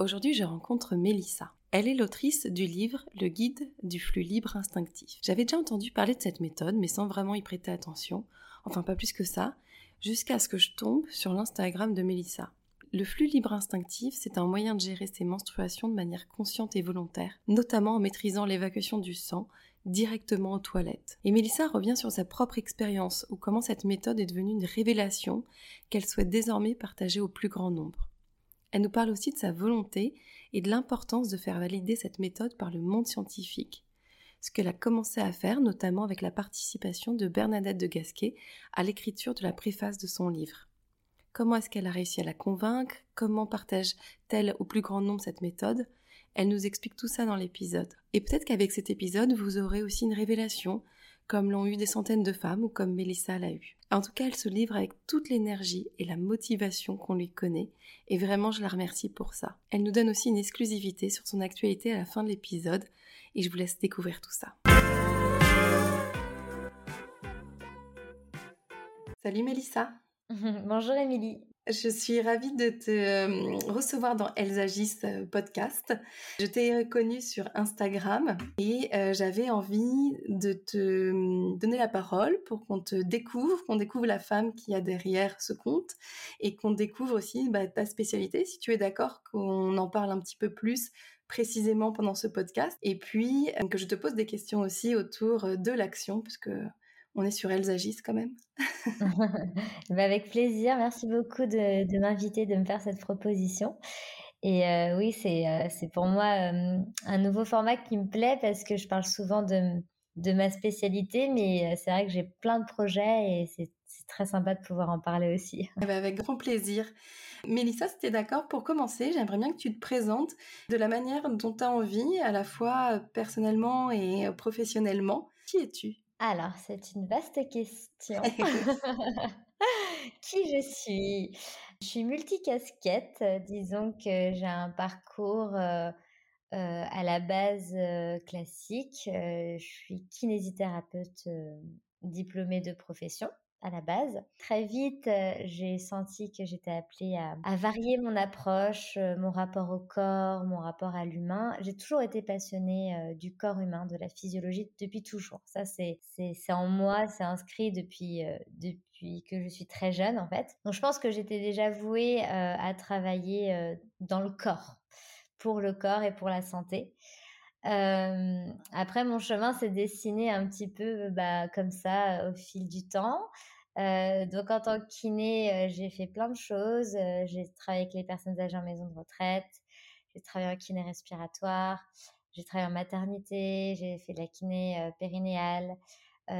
Aujourd'hui, je rencontre Mélissa. Elle est l'autrice du livre Le guide du flux libre instinctif. J'avais déjà entendu parler de cette méthode, mais sans vraiment y prêter attention, enfin pas plus que ça, jusqu'à ce que je tombe sur l'Instagram de Mélissa. Le flux libre instinctif, c'est un moyen de gérer ses menstruations de manière consciente et volontaire, notamment en maîtrisant l'évacuation du sang directement aux toilettes. Et Mélissa revient sur sa propre expérience ou comment cette méthode est devenue une révélation qu'elle souhaite désormais partager au plus grand nombre. Elle nous parle aussi de sa volonté et de l'importance de faire valider cette méthode par le monde scientifique, ce qu'elle a commencé à faire notamment avec la participation de Bernadette de Gasquet à l'écriture de la préface de son livre. Comment est-ce qu'elle a réussi à la convaincre? Comment partage-t-elle au plus grand nombre cette méthode? Elle nous explique tout ça dans l'épisode. Et peut-être qu'avec cet épisode, vous aurez aussi une révélation, comme l'ont eu des centaines de femmes ou comme Mélissa l'a eu. En tout cas, elle se livre avec toute l'énergie et la motivation qu'on lui connaît, et vraiment je la remercie pour ça. Elle nous donne aussi une exclusivité sur son actualité à la fin de l'épisode, et je vous laisse découvrir tout ça. Salut Mélissa Bonjour Émilie. Je suis ravie de te euh, recevoir dans Elles agissent euh, podcast. Je t'ai connue sur Instagram et euh, j'avais envie de te donner la parole pour qu'on te découvre, qu'on découvre la femme qui a derrière ce compte et qu'on découvre aussi bah, ta spécialité. Si tu es d'accord qu'on en parle un petit peu plus précisément pendant ce podcast et puis que je te pose des questions aussi autour de l'action puisque on est sur Elles agissent quand même. Bah, avec plaisir, merci beaucoup de, m'inviter, de me faire cette proposition. Et euh, oui, c'est euh, c'est pour moi un nouveau format qui me plaît parce que je parle souvent de, de ma spécialité, mais euh, c'est vrai que j'ai plein de projets et c'est très sympa de pouvoir en parler aussi. Eh ben, avec grand plaisir. Mélissa, si tu es d'accord, pour commencer, j'aimerais bien que tu te présentes de la manière dont tu as envie, à la fois personnellement et professionnellement. Qui es-tu? Alors, c'est une vaste question. Qui je suis? Je suis multicasquette. Disons que j'ai un parcours euh, euh, à la base euh, classique. je suis kinésithérapeute diplômée de profession à la base. Très vite, euh, j'ai senti que j'étais appelée à, varier mon approche, euh, mon rapport au corps, mon rapport à l'humain. J'ai toujours été passionnée euh, du corps humain, de la physiologie depuis toujours. Ça, c'est en moi, c'est inscrit depuis, depuis que je suis très jeune en fait. Donc je pense que j'étais déjà vouée à travailler dans le corps, pour le corps et pour la santé. Après, mon chemin s'est dessiné un petit peu bah, comme ça au fil du temps. donc, en tant que kiné, j'ai fait plein de choses. j'ai travaillé avec les personnes âgées en maison de retraite. J'ai travaillé en kiné respiratoire. J'ai travaillé en maternité. J'ai fait de la kiné périnéale.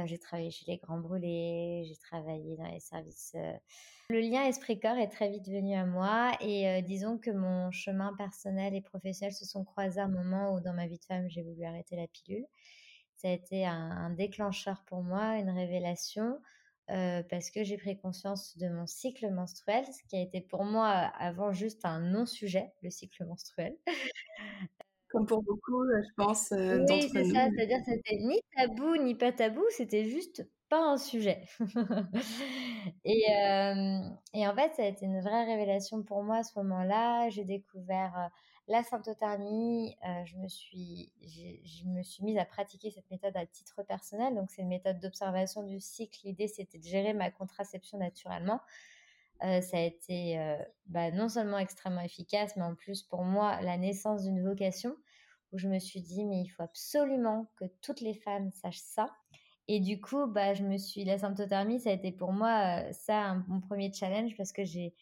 J'ai travaillé chez les grands brûlés. J'ai travaillé dans les services le lien esprit-corps est très vite venu à moi et euh, disons que mon chemin personnel et professionnel se sont croisés à un moment où dans ma vie de femme, j'ai voulu arrêter la pilule. Ça a été un, déclencheur pour moi, une révélation, euh, parce que j'ai pris conscience de mon cycle menstruel, ce qui a été pour moi avant juste un non-sujet, le cycle menstruel. Comme pour beaucoup, euh, je pense, euh, oui, c'est ça, c'est-à-dire que c'était ni tabou ni pas tabou, c'était juste pas un sujet. et, et, en fait, ça a été une vraie révélation pour moi à ce moment-là. J'ai découvert la symptothermie. je, me suis, je me suis mise à pratiquer cette méthode à titre personnel. Donc, c'est une méthode d'observation du cycle. L'idée, c'était de gérer ma contraception naturellement. ça a été bah, non seulement extrêmement efficace, mais en plus pour moi la naissance d'une vocation où je me suis dit mais il faut absolument que toutes les femmes sachent ça et du coup, bah, je me suis, la symptothermie, ça a été pour moi euh, ça mon premier challenge parce que j'ai,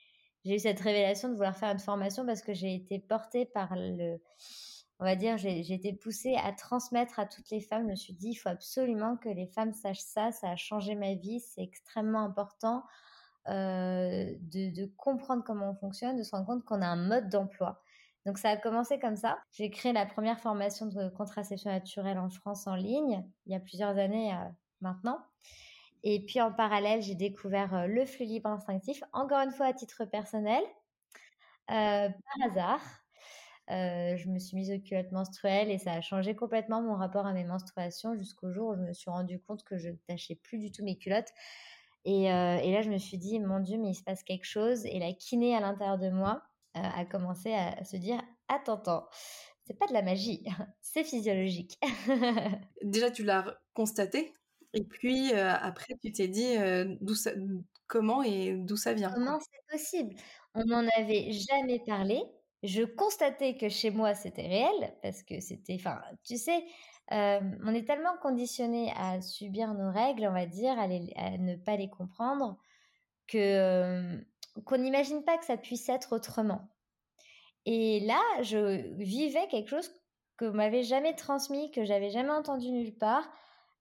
j'ai eu cette révélation de vouloir faire une formation parce que j'ai été portée par le, on va dire, j'ai, été poussée à transmettre à toutes les femmes. Je me suis dit, il faut absolument que les femmes sachent ça. Ça a changé ma vie, c'est extrêmement important. de, comprendre comment on fonctionne, de se rendre compte qu'on a un mode d'emploi. Donc ça a commencé comme ça. J'ai créé la première formation de contraception naturelle en France en ligne il y a plusieurs années maintenant. Et puis en parallèle, j'ai découvert le flux libre instinctif, encore une fois à titre personnel, par hasard. je me suis mise aux culottes menstruelles et ça a changé complètement mon rapport à mes menstruations jusqu'au jour où je me suis rendu compte que je ne tachais plus du tout mes culottes. Et, là, je me suis dit, mon Dieu, mais il se passe quelque chose. Et la kiné à l'intérieur de moi a commencé à se dire, attends, attends, c'est pas de la magie, c'est physiologique. Déjà, tu l'as constaté et puis après, tu t'es dit d'où ça, comment et d'où ça vient. Comment c'est possible? On n'en avait jamais parlé. Je constatais que chez moi c'était réel parce que c'était, enfin, tu sais, on est tellement conditionné à subir nos règles, on va dire, à, ne pas les comprendre, que qu'on n'imagine pas que ça puisse être autrement. Et là, je vivais quelque chose que m'avait jamais transmis, que j'avais jamais entendu nulle part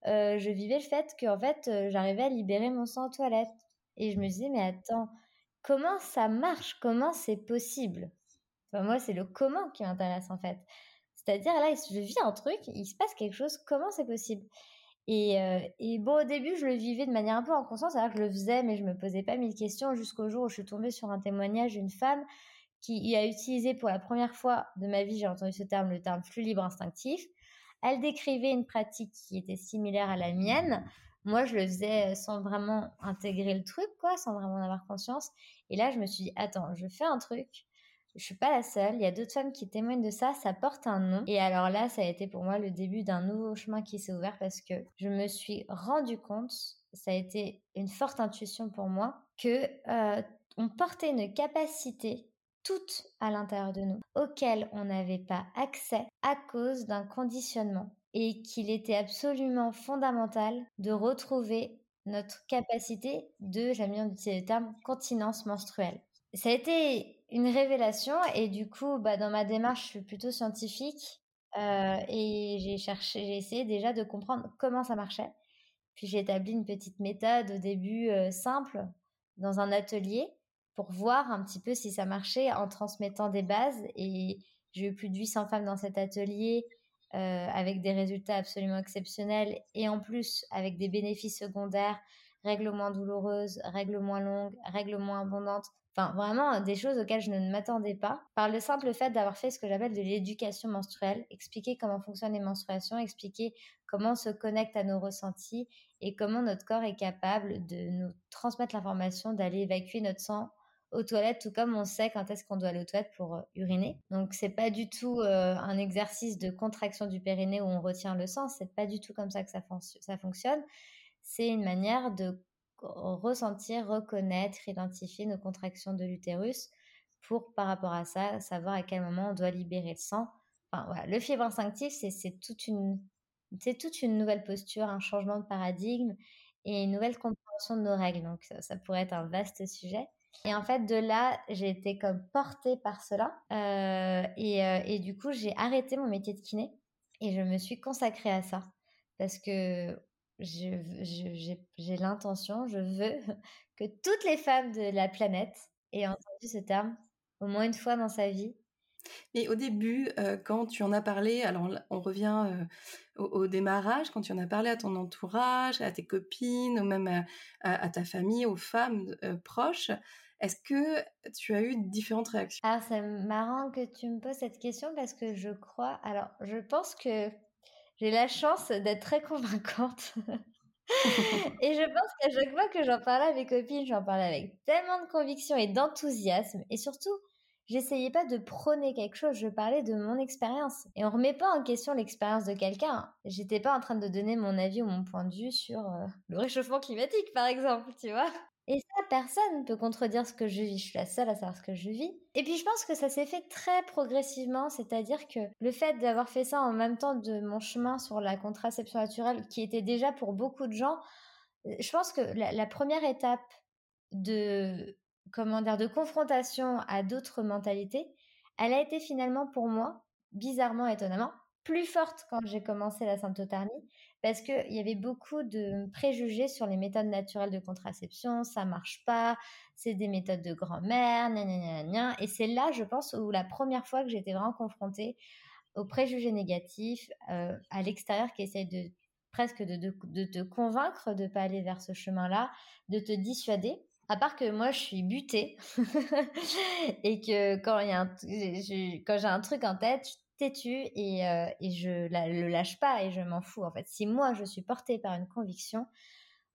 je vivais le fait que en fait, j'arrivais à libérer mon sang aux toilettes. Et je me disais, mais attends, comment ça marche? Comment c'est possible? Moi, c'est le comment qui m'intéresse en fait. C'est-à-dire, là, je vis un truc, il se passe quelque chose, comment c'est possible? Et, et, bon, au début, je le vivais de manière un peu inconsciente, c'est-à-dire que je le faisais, mais je me posais pas mille questions jusqu'au jour où je suis tombée sur un témoignage d'une femme qui a utilisé pour la première fois de ma vie, j'ai entendu ce terme, le terme flux libre instinctif. Elle décrivait une pratique qui était similaire à la mienne. Moi, je le faisais sans vraiment intégrer le truc, quoi, sans vraiment en avoir conscience. Et là, je me suis dit, attends, je fais un truc. Je suis pas la seule. Il y a d'autres femmes qui témoignent de ça. Ça porte un nom. Et alors là, ça a été pour moi le début d'un nouveau chemin qui s'est ouvert parce que je me suis rendu compte, ça a été une forte intuition pour moi, que euh, on portait une capacité toutes à l'intérieur de nous, auxquelles on n'avait pas accès à cause d'un conditionnement et qu'il était absolument fondamental de retrouver notre capacité de, j'aime bien utiliser le terme, continence menstruelle. Ça a été une révélation et du coup, bah, dans ma démarche, je suis plutôt scientifique euh, et j'ai cherché, j'ai essayé déjà de comprendre comment ça marchait. Puis j'ai établi une petite méthode au début euh, simple dans un atelier pour voir un petit peu si ça marchait en transmettant des bases. Et j'ai eu plus de 800 femmes dans cet atelier euh, avec des résultats absolument exceptionnels et en plus avec des bénéfices secondaires, règles moins douloureuses, règles moins longues, règles moins abondantes. Enfin, vraiment des choses auxquelles je ne m'attendais pas. Par le simple fait d'avoir fait ce que j'appelle de l'éducation menstruelle, expliquer comment fonctionnent les menstruations, expliquer comment on se connecte à nos ressentis et comment notre corps est capable de nous transmettre l'information d'aller évacuer notre sang aux toilettes, tout comme on sait quand est-ce qu'on doit aller aux toilettes pour euh, uriner. Donc c'est pas du tout euh, un exercice de contraction du périnée où on retient le sang, c'est pas du tout comme ça que ça fonctionne. C'est une manière de ressentir, reconnaître, identifier nos contractions de l'utérus pour par rapport à ça savoir à quel moment on doit libérer le sang. Enfin le fibre instinctif c'est toute une toute une nouvelle posture, un changement de paradigme et une nouvelle compréhension de nos règles. Donc ça pourrait être un vaste sujet. Et en fait, de là, j'ai été comme portée par cela. Euh, et, euh, et, du coup, j'ai arrêté mon métier de kiné et je me suis consacrée à ça. Parce que j'ai l'intention, je veux que toutes les femmes de la planète aient entendu ce terme au moins une fois dans sa vie. Mais au début, euh, quand tu en as parlé, alors on revient au, démarrage, quand tu en as parlé à ton entourage, à tes copines, ou même à, à ta famille, aux femmes proches, est-ce que tu as eu différentes réactions? Alors, c'est marrant que tu me poses cette question parce que je crois. Alors, je pense que j'ai la chance d'être très convaincante. et je pense qu'à chaque fois que j'en parlais à mes copines, j'en parlais avec tellement de conviction et d'enthousiasme. Et surtout, j'essayais pas de prôner quelque chose, je parlais de mon expérience. Et on remet pas en question l'expérience de quelqu'un. J'étais pas en train de donner mon avis ou mon point de vue sur euh, le réchauffement climatique, par exemple, tu vois. Et ça, personne ne peut contredire ce que je vis. Je suis la seule à savoir ce que je vis. Et puis je pense que ça s'est fait très progressivement, c'est-à-dire que le fait d'avoir fait ça en même temps de mon chemin sur la contraception naturelle, qui était déjà pour beaucoup de gens, euh, je pense que la, première étape de comment dire de confrontation à d'autres mentalités, elle a été finalement pour moi, bizarrement étonnamment, plus forte quand j'ai commencé la symptothermie parce qu'il y avait beaucoup de préjugés sur les méthodes naturelles de contraception, ça marche pas, c'est des méthodes de grand-mère, et c'est là, je pense, où la première fois que j'étais vraiment confrontée aux préjugés négatifs euh, à l'extérieur qui essayent de presque de, te convaincre de pas aller vers ce chemin-là, de te dissuader. À part que moi, je suis butée et que quand j'ai un truc en tête, têtu et, euh, et je la, le lâche pas et je m'en fous en fait. Si moi je suis portée par une conviction,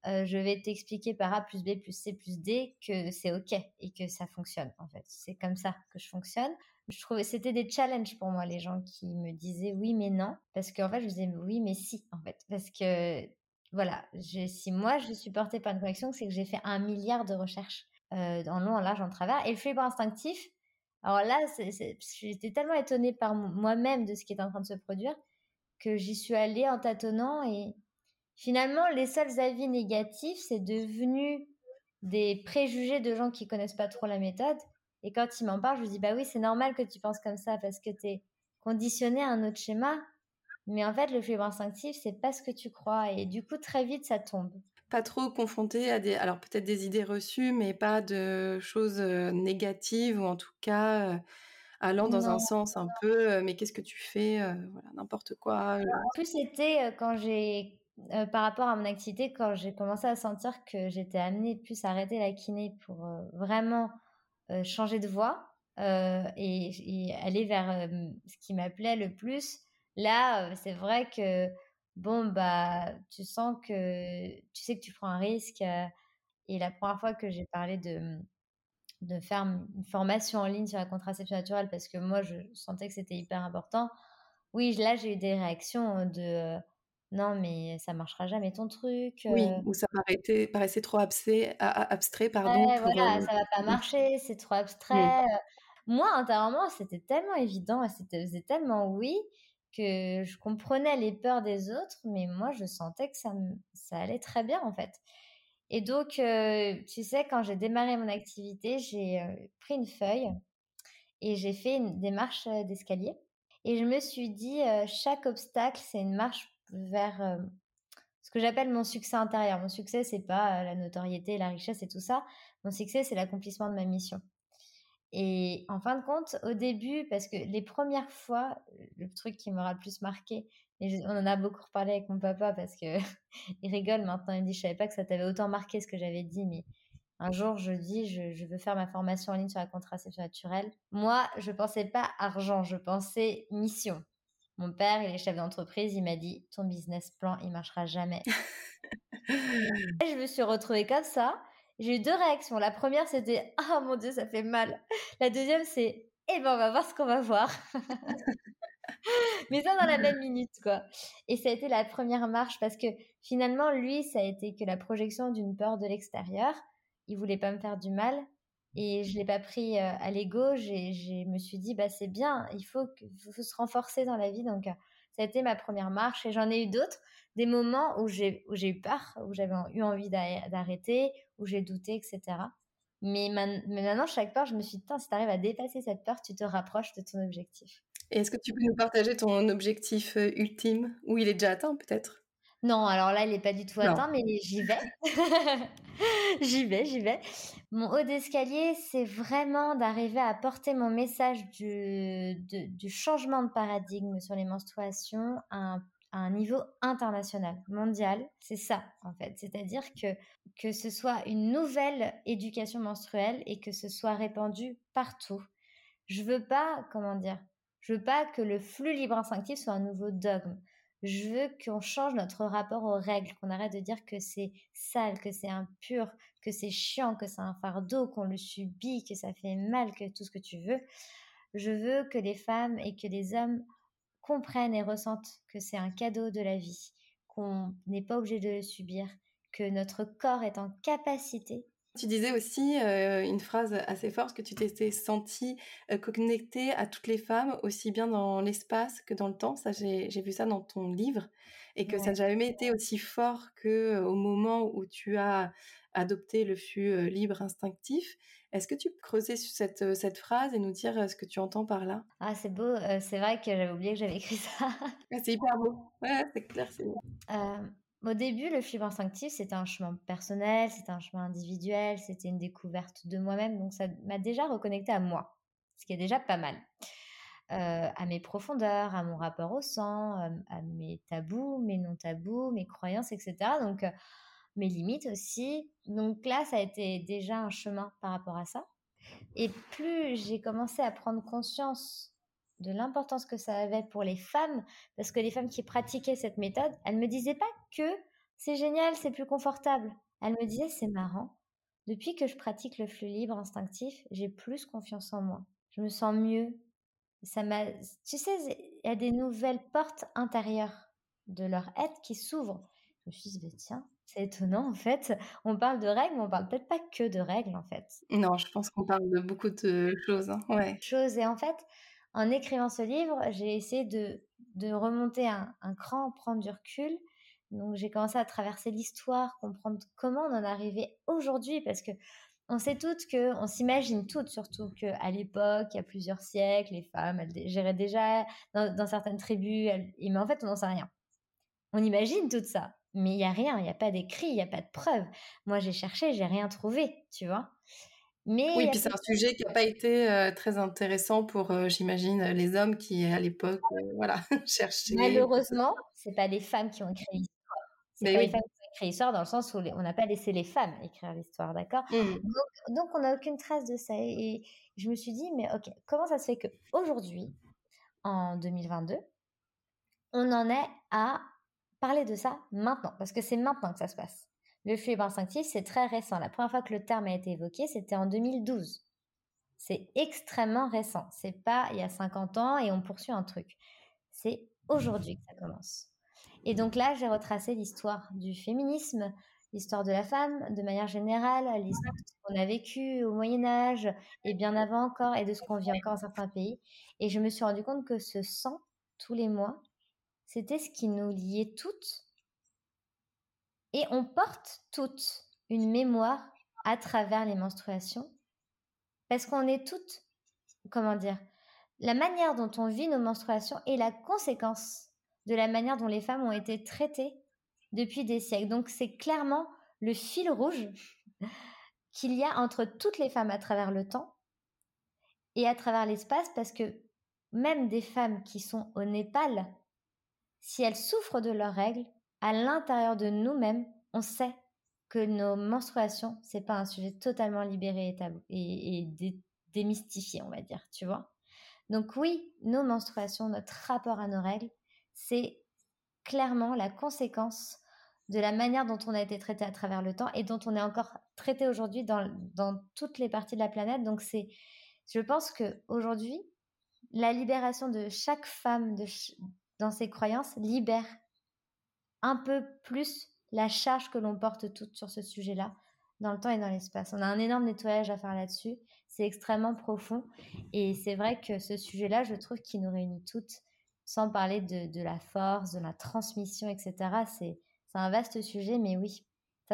euh, je vais t'expliquer par A plus B plus C plus D que c'est ok et que ça fonctionne en fait. C'est comme ça que je fonctionne. Je trouvais c'était des challenges pour moi les gens qui me disaient oui mais non parce qu'en fait je disais oui mais si en fait parce que voilà si moi je suis portée par une conviction c'est que j'ai fait un milliard de recherches euh, en long en large en travers et le fibre instinctif alors là, j'étais tellement étonnée par moi-même de ce qui est en train de se produire que j'y suis allée en tâtonnant et finalement, les seuls avis négatifs, c'est devenu des préjugés de gens qui connaissent pas trop la méthode. Et quand ils m'en parlent, je dis bah oui, c'est normal que tu penses comme ça parce que tu es conditionné à un autre schéma. Mais en fait, le fibre instinctif, c'est pas ce que tu crois. Et du coup, très vite, ça tombe pas trop confronté à des, alors peut-être des idées reçues, mais pas de choses négatives ou en tout cas allant dans un sens un peu, mais qu'est-ce que tu fais, voilà, n'importe quoi. En plus, c'était quand j'ai, par rapport à mon activité, quand j'ai commencé à sentir que j'étais amenée plus à arrêter la kiné pour vraiment changer de voie et, et, aller vers ce qui m'appelait le plus. Là, c'est vrai que bon, bah, tu sens que tu sais que tu prends un risque. et la première fois que j'ai parlé de, mmh, de faire une formation en ligne sur la contraception naturelle, parce que moi, je sentais que c'était hyper important, oui, là, j'ai eu des réactions de non, mais ça marchera jamais ton truc. Oui, ou ça paraissait, paraissait trop abstrait, abstrait pardon. Ouais, voilà, ça va pas marcher, c'est trop abstrait. Moi, intérieurement, c'était tellement évident, c'était tellement oui que je comprenais les peurs des autres, mais moi, je sentais que ça, ça allait très bien, en fait. Et donc, euh, tu sais, quand j'ai démarré mon activité, j'ai euh, pris une feuille et j'ai fait une, des marches euh, d'escalier. Et je me suis dit, chaque obstacle, c'est une marche vers ce que j'appelle mon succès intérieur. Mon succès, c'est pas la notoriété, la richesse et tout ça. Mon succès, c'est l'accomplissement de ma mission. Et en fin de compte, au début, parce que les premières fois, le truc qui m'aura le plus marqué, et on en a beaucoup reparlé avec mon papa parce que il rigole maintenant, il me dit, je savais pas que ça t'avait autant marqué ce que j'avais dit, mais un jour, je dis, je, je, veux faire ma formation en ligne sur la contraception naturelle. Moi, je pensais pas argent, je pensais mission. Mon père, il est chef d'entreprise, il m'a dit, ton business plan, il marchera jamais. et je me suis retrouvée comme ça. J'ai eu deux réactions. La première, c'était Ah mon Dieu, ça fait mal. La deuxième, c'est Eh ben, on va voir ce qu'on va voir. Mais ça dans la même minute, quoi. Et ça a été la première marche parce que finalement, lui, ça a été que la projection d'une peur de l'extérieur. Il voulait pas me faire du mal. Et je l'ai pas pris euh, à l'ego. Je me suis dit, bah, c'est bien, il faut, faut se renforcer dans la vie. Donc, euh, ça a été ma première marche et j'en ai eu d'autres des moments où j'ai eu peur, où j'avais eu envie d'arrêter, où j'ai douté, etc. Mais, maintenant, chaque peur, je me suis dit, si tu arrives à dépasser cette peur, tu te rapproches de ton objectif. Est-ce que tu peux nous partager ton objectif euh, ultime? Ou il est déjà atteint peut-être? Non, alors là, il n'est pas du tout atteint, mais j'y vais. j'y vais, j'y vais. Mon haut d'escalier, c'est vraiment d'arriver à porter mon message du, du changement de paradigme sur les menstruations à un à un niveau international, mondial. C'est ça, en fait. C'est-à-dire que, que ce soit une nouvelle éducation menstruelle et que ce soit répandu partout. Je veux pas, comment dire, je veux pas que le flux libre instinctif soit un nouveau dogme. Je veux qu'on change notre rapport aux règles, qu'on arrête de dire que c'est sale, que c'est impur, que c'est chiant, que c'est un fardeau, qu'on le subit, que ça fait mal, que tout ce que tu veux. Je veux que les femmes et que les hommes comprennent et ressentent que c'est un cadeau de la vie, qu'on n'est pas obligé de le subir, que notre corps est en capacité. Tu disais aussi euh, une phrase assez forte que tu t'étais sentie euh, connectée à toutes les femmes, aussi bien dans l'espace que dans le temps. Ça, j'ai vu ça dans ton livre et que ça n'a jamais été aussi fort que euh, au moment où tu as adopté le flux libre instinctif. Est-ce que tu peux creuser sur cette, cette phrase et nous dire ce que tu entends par là? Ah, c'est beau. c'est vrai que j'avais oublié que j'avais écrit ça. c'est hyper beau. Ouais, c'est clair, c'est beau. Au début, le fibre instinctif, c'était un chemin personnel, c'était un chemin individuel, c'était une découverte de moi-même. Donc, ça m'a déjà reconnecté à moi, ce qui est déjà pas mal. à mes profondeurs, à mon rapport au sang, à mes tabous, mes non-tabous, mes croyances, etc. Donc, mes limites aussi. Donc là, ça a été déjà un chemin par rapport à ça. Et plus j'ai commencé à prendre conscience de l'importance que ça avait pour les femmes, parce que les femmes qui pratiquaient cette méthode, elles me disaient pas que c'est génial, c'est plus confortable. Elles me disaient c'est marrant. Depuis que je pratique le flux libre instinctif, j'ai plus confiance en moi. Je me sens mieux. Ça m'a, tu sais, il y a des nouvelles portes intérieures de leur être qui s'ouvrent. Je me suis dit, tiens, c'est étonnant, en fait. On parle de règles, mais on parle peut-être pas que de règles, en fait. Non, je pense qu'on parle de beaucoup de choses. Hein. Ouais. Choses. Et en fait, en écrivant ce livre, j'ai essayé de, remonter un, un, cran, prendre du recul. Donc, j'ai commencé à traverser l'histoire, comprendre comment on en est arrivé aujourd'hui, parce que on sait toutes que, on s'imagine toutes surtout qu'à l'époque, il y a plusieurs siècles, les femmes, elles géraient déjà dans, certaines tribus, mais en fait, on n'en sait rien. On imagine tout ça mais il y a rien, il n'y a pas d'écrit, il n'y a pas de preuves. Moi, j'ai cherché, j'ai rien trouvé, tu vois. Mais oui, puis c'est un sujet qui n'a pas été très intéressant pour, j'imagine, les hommes qui, à l'époque, voilà, cherchaient. Malheureusement, c'est pas les femmes qui ont écrit l'histoire. C'est pas les femmes qui ont écrit l'histoire dans le sens où on n'a pas laissé les femmes écrire l'histoire, d'accord? Mmh. donc, on n'a aucune trace de ça. Et je me suis dit, mais ok, comment ça se fait qu'aujourd'hui, en 2022, on en est à parler de ça maintenant, parce que c'est maintenant que ça se passe. Le flux instinctif, c'est très récent. La première fois que le terme a été évoqué, c'était en 2012. C'est extrêmement récent. C'est pas il y a 50 ans et on poursuit un truc. C'est aujourd'hui que ça commence. Et donc là, j'ai retracé l'histoire du féminisme, l'histoire de la femme de manière générale, l'histoire de ce qu'on a vécu au Moyen Âge et bien avant encore, et de ce qu'on vit encore dans certains pays. Et je me suis rendu compte que ce sang, tous les mois, c'était ce qui nous liait toutes. Et on porte toutes une mémoire à travers les menstruations, parce qu'on est toutes, comment dire, la manière dont on vit nos menstruations est la conséquence de la manière dont les femmes ont été traitées depuis des siècles. Donc c'est clairement le fil rouge qu'il y a entre toutes les femmes à travers le temps et à travers l'espace, parce que même des femmes qui sont au Népal si elles souffrent de leurs règles, à l'intérieur de nous-mêmes, on sait que nos menstruations, c'est pas un sujet totalement libéré et tabou démystifié, on va dire, tu vois. Donc oui, nos menstruations, notre rapport à nos règles, c'est clairement la conséquence de la manière dont on a été traité à travers le temps et dont on est encore traité aujourd'hui dans, dans, toutes les parties de la planète. Donc c'est, je pense que aujourd'hui, la libération de chaque femme, de, dans ses croyances libère un peu plus la charge que l'on porte toutes sur ce sujet-là, dans le temps et dans l'espace. On a un énorme nettoyage à faire là-dessus. C'est extrêmement profond. Et c'est vrai que ce sujet-là, je trouve qu'il nous réunit toutes, sans parler de, de, la force, de la transmission, etc. C'est un vaste sujet, mais oui,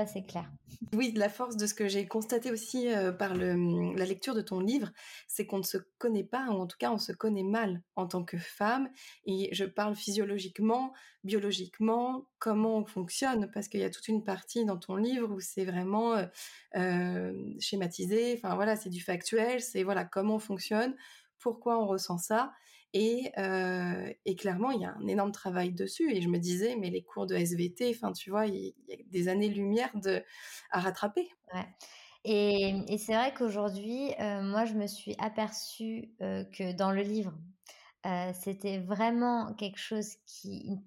c'est clair. Oui, la force de ce que j'ai constaté aussi euh, par le, la lecture de ton livre, c'est qu'on ne se connaît pas, ou en tout cas on se connaît mal en tant que femme. Et je parle physiologiquement, biologiquement, comment on fonctionne, parce qu'il y a toute une partie dans ton livre où c'est vraiment euh, euh, schématisé, enfin voilà, c'est du factuel, c'est voilà comment on fonctionne, pourquoi on ressent ça. Et, et, clairement, il y a un énorme travail dessus. Et je me disais, mais les cours de SVT, enfin, tu vois, il y, a des années-lumière de, à rattraper. Ouais. Et, c'est vrai qu'aujourd'hui, moi, je me suis aperçue que dans le livre, c'était vraiment quelque chose qui,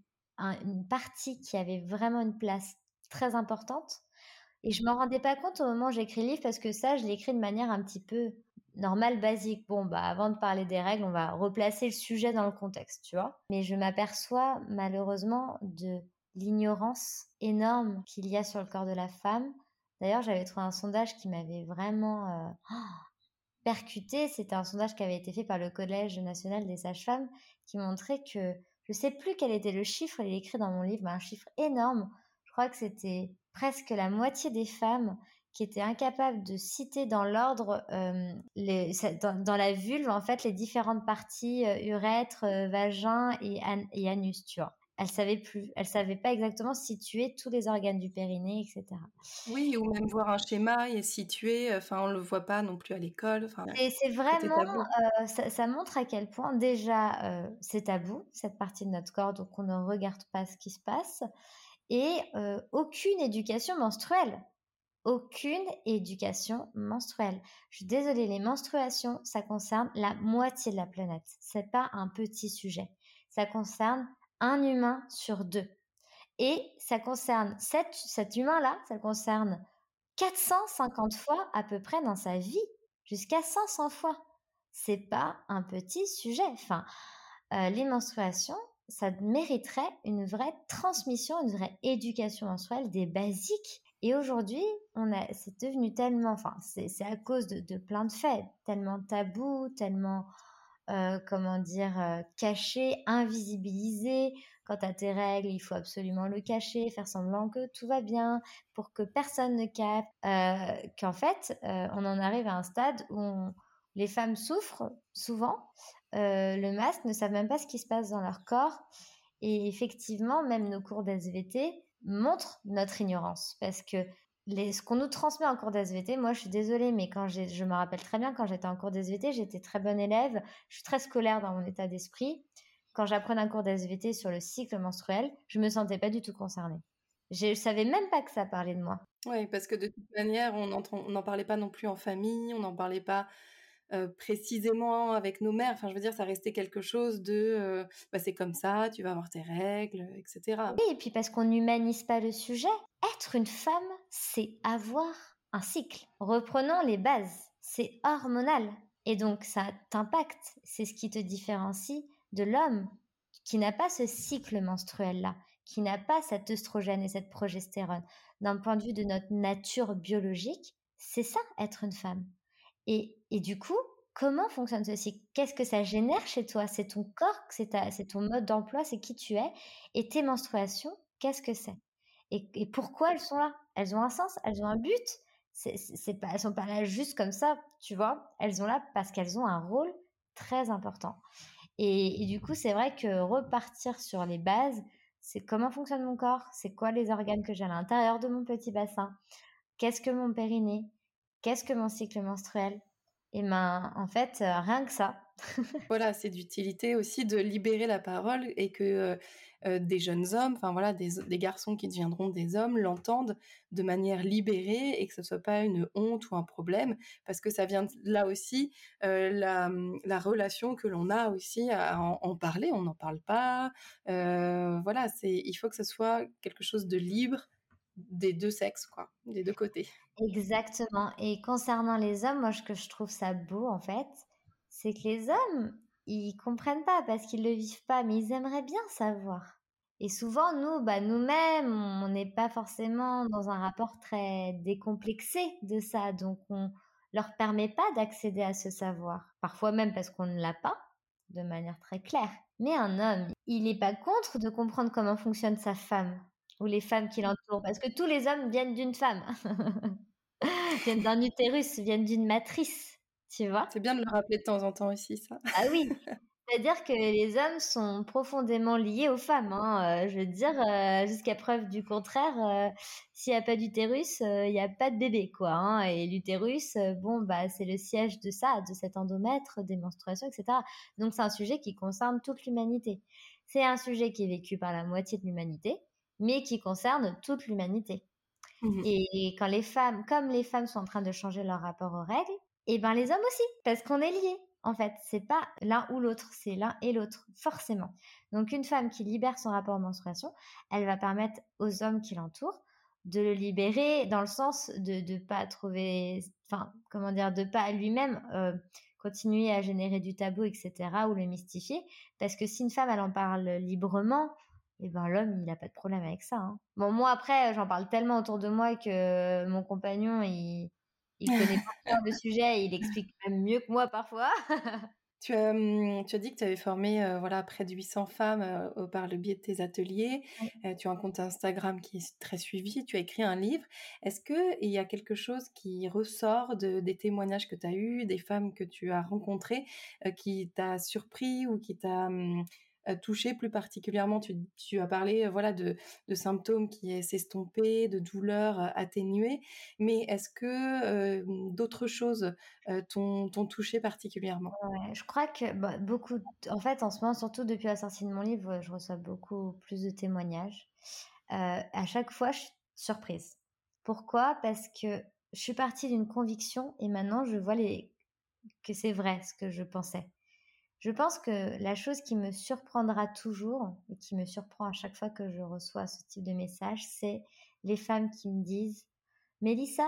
une partie qui avait vraiment une place très importante. Et je m'en rendais pas compte au moment où j'écris le livre parce que ça, je l'écris de manière un petit peu normal, basique. Bon, bah, avant de parler des règles, on va replacer le sujet dans le contexte, tu vois. Mais je m'aperçois malheureusement de l'ignorance énorme qu'il y a sur le corps de la femme. D'ailleurs, j'avais trouvé un sondage qui m'avait vraiment euh, percuté. C'était un sondage qui avait été fait par le Collège national des sages-femmes qui montrait que je sais plus quel était le chiffre, il est écrit dans mon livre, mais un chiffre énorme. Je crois que c'était presque la moitié des femmes qui était incapable de citer dans l'ordre, dans, la vulve, en fait, les différentes parties, urètre, vagin et, et anus, tu vois elle savait plus, elle savait pas exactement situer tous les organes du périnée, etc. Oui, ou même voir un schéma et situer, enfin on le voit pas non plus à l'école. Et c'est vraiment, euh, ça, montre à quel point déjà euh, c'est tabou cette partie de notre corps, donc on ne regarde pas ce qui se passe et euh, aucune éducation menstruelle. Aucune éducation menstruelle. Je suis désolée, les menstruations, ça concerne la moitié de la planète. C'est pas un petit sujet. Ça concerne un humain sur deux. Et ça concerne cet, humain-là, ça concerne 450 fois à peu près dans sa vie, jusqu'à 500 fois. C'est pas un petit sujet. Enfin, euh, les menstruations, ça mériterait une vraie transmission, une vraie éducation menstruelle, des basiques. Et aujourd'hui, c'est devenu tellement, enfin, c'est, à cause de, plein de faits, tellement tabou, tellement euh, comment dire, euh, caché, invisibilisé. Quand tu as tes règles, il faut absolument le cacher, faire semblant que tout va bien pour que personne ne capte. Euh, qu'en fait, on en arrive à un stade où les femmes souffrent souvent. le masque ne savent même pas ce qui se passe dans leur corps. Et effectivement, même nos cours d'SVT montrent notre ignorance parce que ce qu'on nous transmet en cours d'SVT, moi je suis désolée, mais quand je me rappelle très bien quand j'étais en cours d'SVT, j'étais très bonne élève, je suis très scolaire dans mon état d'esprit. Quand j'apprenais un cours d'SVT sur le cycle menstruel, je me sentais pas du tout concernée. Je savais même pas que ça parlait de moi. Oui, parce que de toute manière, on n'en parlait pas non plus en famille, on n'en parlait pas euh, précisément avec nos mères. Enfin, je veux dire, ça restait quelque chose de, euh, bah, c'est comme ça, tu vas avoir tes règles, etc. Oui, et puis parce qu'on n'humanise pas le sujet. Être une femme, c'est avoir un cycle. Reprenons les bases. C'est hormonal. Et donc, ça t'impacte. C'est ce qui te différencie de l'homme qui n'a pas ce cycle menstruel-là, qui n'a pas cet œstrogène et cette progestérone. D'un point de vue de notre nature biologique, c'est ça, être une femme. Et, et du coup, comment fonctionne ce cycle Qu'est-ce que ça génère chez toi? C'est ton corps, c'est ton mode d'emploi, c'est qui tu es. Et tes menstruations, qu'est-ce que c'est? Et, pourquoi elles sont là? Elles ont un sens, elles ont un but? C'est, pas, sont pas là juste comme ça, tu vois? Elles sont là parce qu'elles ont un rôle très important. Et, du coup, c'est vrai que repartir sur les bases, c'est comment fonctionne mon corps, c'est quoi les organes que j'ai à l'intérieur de mon petit bassin, qu'est-ce que mon périnée, qu'est-ce que mon cycle menstruel? Et ben, en fait, euh, rien que ça. voilà, c'est d'utilité aussi de libérer la parole et que euh, euh, des jeunes hommes, enfin voilà, des, garçons qui deviendront des hommes l'entendent de manière libérée et que ce soit pas une honte ou un problème, parce que ça vient là aussi la, relation que l'on a aussi à en, parler. On n'en parle pas. Voilà, c'est il faut que ce soit quelque chose de libre des deux sexes, quoi, des deux côtés. Exactement. Et concernant les hommes, moi, ce que je trouve ça beau, en fait, c'est que les hommes, ils comprennent pas parce qu'ils le vivent pas, mais ils aimeraient bien savoir. Et souvent, nous, bah, nous-mêmes, on n'est pas forcément dans un rapport très décomplexé de ça, donc on leur permet pas d'accéder à ce savoir. Parfois même parce qu'on ne l'a pas, de manière très claire. Mais un homme, il n'est pas contre de comprendre comment fonctionne sa femme ou les femmes qui l'entourent, parce que tous les hommes viennent d'une femme, viennent d'un utérus, viennent d'une matrice. Tu vois? C'est bien de le rappeler de temps en temps aussi, ça. Ah oui C'est-à-dire que les hommes sont profondément liés aux femmes. Hein. Euh, je veux dire, euh, jusqu'à preuve du contraire, euh, s'il n'y a pas d'utérus, il n'y a pas de bébé, quoi. Hein. Et l'utérus, bon, bah, c'est le siège de ça, de cet endomètre, des menstruations, etc. Donc, c'est un sujet qui concerne toute l'humanité. C'est un sujet qui est vécu par la moitié de l'humanité, mais qui concerne toute l'humanité. Mmh et quand les femmes, comme les femmes sont en train de changer leur rapport aux règles, et ben les hommes aussi, parce qu'on est liés. En fait, c'est pas l'un ou l'autre, c'est l'un et l'autre, forcément. Donc une femme qui libère son rapport aux menstruation, elle va permettre aux hommes qui l'entourent de le libérer dans le sens de ne pas trouver, enfin, comment dire, de pas lui-même euh, continuer à générer du tabou, etc., ou le mystifier. Parce que si une femme, elle en parle librement, et eh ben l'homme, il n'a pas de problème avec ça. Hein. Bon, moi, après, j'en parle tellement autour de moi que mon compagnon, il il connaît pas le sujet, il explique même mieux que moi parfois. Tu as, tu as dit que tu avais formé euh, voilà, près de 800 femmes euh, par le biais de tes ateliers. Euh, tu as un compte Instagram qui est très suivi. Tu as écrit un livre. Est-ce qu'il y a quelque chose qui ressort de, des témoignages que tu as eus, des femmes que tu as rencontrées, qui t'a surpris ou qui t'a mmh, touché plus particulièrement tu, as parlé voilà de, symptômes qui s'estompaient, de douleurs atténuées, mais est-ce que d'autres choses t'ont touché particulièrement? Je crois que bah, beaucoup, en fait, en ce moment, surtout depuis la sortie de mon livre, je reçois beaucoup plus de témoignages. à chaque fois, je suis surprise. Pourquoi? Parce que je suis partie d'une conviction et maintenant je vois que c'est vrai ce que je pensais. Je pense que la chose qui me surprendra toujours et qui me surprend à chaque fois que je reçois ce type de message, c'est les femmes qui me disent Mélissa,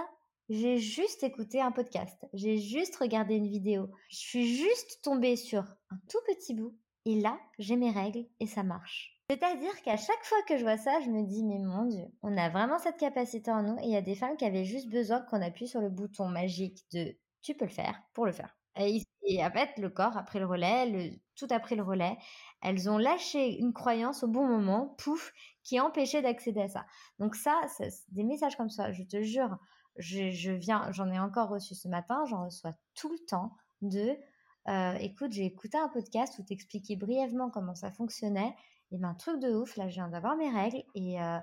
j'ai juste écouté un podcast, j'ai juste regardé une vidéo, je suis juste tombée sur un tout petit bout et là, j'ai mes règles et ça marche. C'est-à-dire qu'à chaque fois que je vois ça, je me dis, mais mon Dieu, on a vraiment cette capacité en nous et il y a des femmes qui avaient juste besoin qu'on appuie sur le bouton magique de tu peux le faire pour le faire. Et, en fait, le corps a pris le relais, tout a pris le relais. Elles ont lâché une croyance au bon moment, pouf, qui empêchait d'accéder à ça. Donc ça, des messages comme ça, je te jure, je, viens, j'en ai encore reçu ce matin, j'en reçois tout le temps de, euh, écoute, j'ai écouté un podcast où t'expliquais brièvement comment ça fonctionnait. Et ben, truc de ouf, là, je viens d'avoir mes règles et, euh,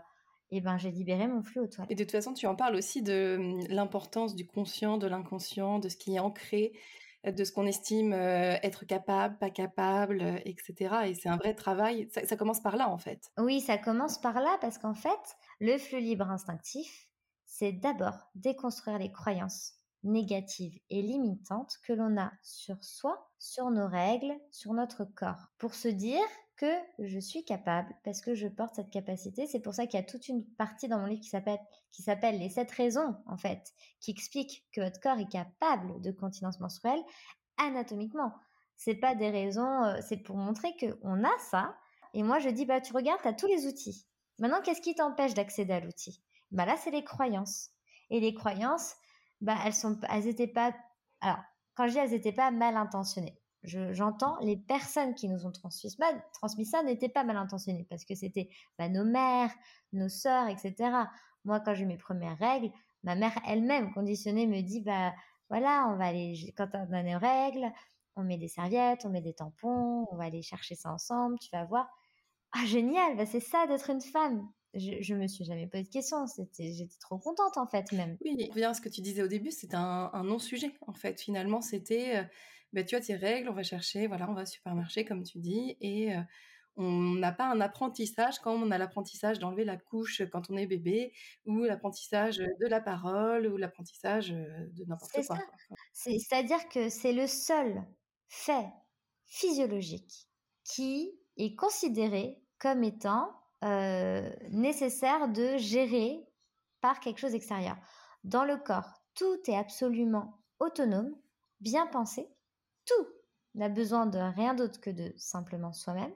ben, j'ai libéré mon flux aux toilettes. Et de toute façon, tu en parles aussi de hum, l'importance du conscient, de l'inconscient, de ce qui est ancré de ce qu'on estime être capable, pas capable, etc. Et c'est un vrai travail. Ça, commence par là, en fait. Oui, ça commence par là parce qu'en fait, le flux libre instinctif, c'est d'abord déconstruire les croyances négatives et limitantes que l'on a sur soi, sur nos règles, sur notre corps, pour se dire que je suis capable parce que je porte cette capacité. C'est pour ça qu'il y a toute une partie dans mon livre qui s'appelle qui s'appelle les sept raisons en fait, qui explique que votre corps est capable de continence menstruelle anatomiquement. C'est pas des raisons, euh, c'est pour montrer que on a ça. Et moi je dis bah tu regardes, tu as tous les outils. Maintenant qu'est-ce qui t'empêche d'accéder à l'outil? Bah là c'est les croyances. Et les croyances, bah elles sont elles étaient pas alors quand je dis elles étaient pas mal intentionnées j'entends les personnes qui nous ont transmis, ça n'étaient pas mal intentionnées parce que c'était bah, nos mères, nos sœurs, etc. Moi, quand j'ai mes premières règles, ma mère elle-même conditionnée me dit bah voilà, on va aller quand on a nos règles, on met des serviettes, on met des tampons, on va aller chercher ça ensemble, tu vas voir. Ah génial, bah, c'est ça d'être une femme. Je, je me suis jamais posé de questions. J'étais trop contente en fait même. Oui, bien ce que tu disais au début, c'était un, un non-sujet en fait. Finalement, c'était euh, bah, tu as tes règles, on va chercher, voilà, on va au supermarché, comme tu dis, et on n'a pas un apprentissage quand on a l'apprentissage d'enlever la couche quand on est bébé, ou l'apprentissage de la parole, ou l'apprentissage de n'importe quoi. C'est-à-dire que c'est le seul fait physiologique qui est considéré comme étant nécessaire de gérer par quelque chose d'extérieur. Dans le corps, tout est absolument autonome, bien pensé, tout n'a besoin de rien d'autre que de simplement soi-même,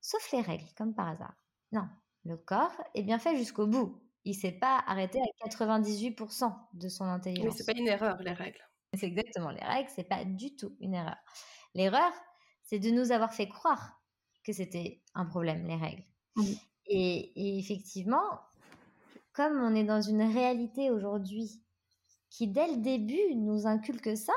sauf les règles, comme par hasard. Non, le corps est bien fait jusqu'au bout. Il s'est pas arrêté à 98% de son intelligence. Mais c'est pas une erreur, les règles. C'est exactement les règles, c'est pas du tout une erreur. L'erreur, c'est de nous avoir fait croire que c'était un problème, les règles. Et, et, effectivement, comme on est dans une réalité aujourd'hui qui, dès le début, nous inculque ça,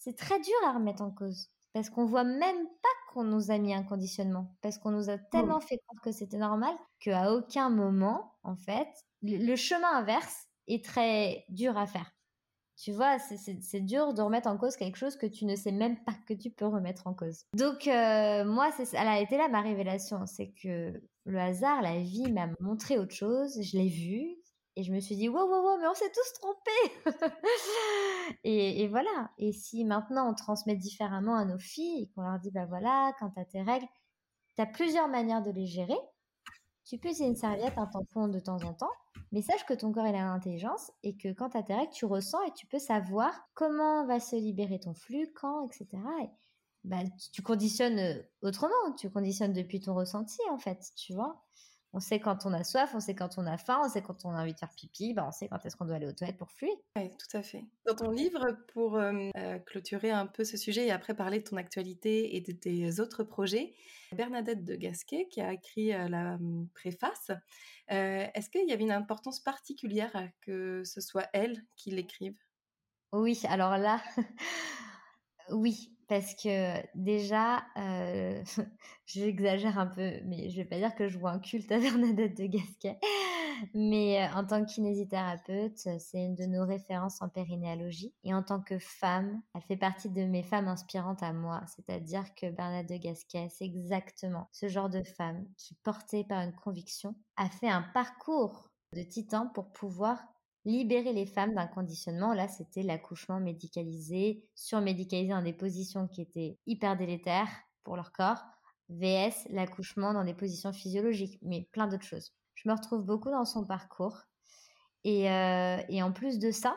c'est très dur à remettre en cause. Parce qu'on voit même pas qu'on nous a mis un conditionnement. Parce qu'on nous a tellement fait croire que c'était normal qu'à aucun moment, en fait, le, chemin inverse est très dur à faire. Tu vois, c'est dur de remettre en cause quelque chose que tu ne sais même pas que tu peux remettre en cause. Donc, euh, moi, elle a été là ma révélation. C'est que le hasard, la vie m'a montré autre chose. Je l'ai vu. Et je me suis dit, wow, wow, wow, mais on s'est tous trompés. et, voilà. Et si maintenant on transmet différemment à nos filles et qu'on leur dit, bah voilà, quand tu as tes règles, tu as plusieurs manières de les gérer. Tu peux utiliser une serviette, un tampon de temps en temps, mais sache que ton corps il a l'intelligence et que quand tu as tes règles, tu ressens et tu peux savoir comment va se libérer ton flux, quand, etc. Et bah, tu conditionnes autrement, tu conditionnes depuis ton ressenti en fait, tu vois. On sait quand on a soif, on sait quand on a faim, on sait quand on a envie de faire pipi, bah on sait quand est-ce qu'on doit aller aux toilettes pour fluer. Oui, tout à fait. Dans ton livre, pour euh, euh, clôturer un peu ce sujet et après parler de ton actualité et de tes autres projets, Bernadette de Gasquet, qui a écrit euh, la hum, préface, est-ce qu'il y avait une importance particulière à que ce soit elle qui l'écrive? Oui, alors là, oui, parce que déjà, euh, j'exagère un peu, mais je vais pas dire que je vois un culte à Bernadette de Gasquet, mais euh, en tant que kinésithérapeute, c'est une de nos références en périnéalogie. Et en tant que femme, elle fait partie de mes femmes inspirantes à moi, c'est-à-dire que Bernadette de Gasquet, c'est exactement ce genre de femme qui, portée par une conviction, a fait un parcours de titan pour pouvoir libérer les femmes d'un conditionnement. Là, c'était l'accouchement médicalisé, surmédicalisé dans des positions qui étaient hyper délétères pour leur corps, VS, l'accouchement dans des positions physiologiques, mais plein d'autres choses. Je me retrouve beaucoup dans son parcours. Et, euh, en plus de ça,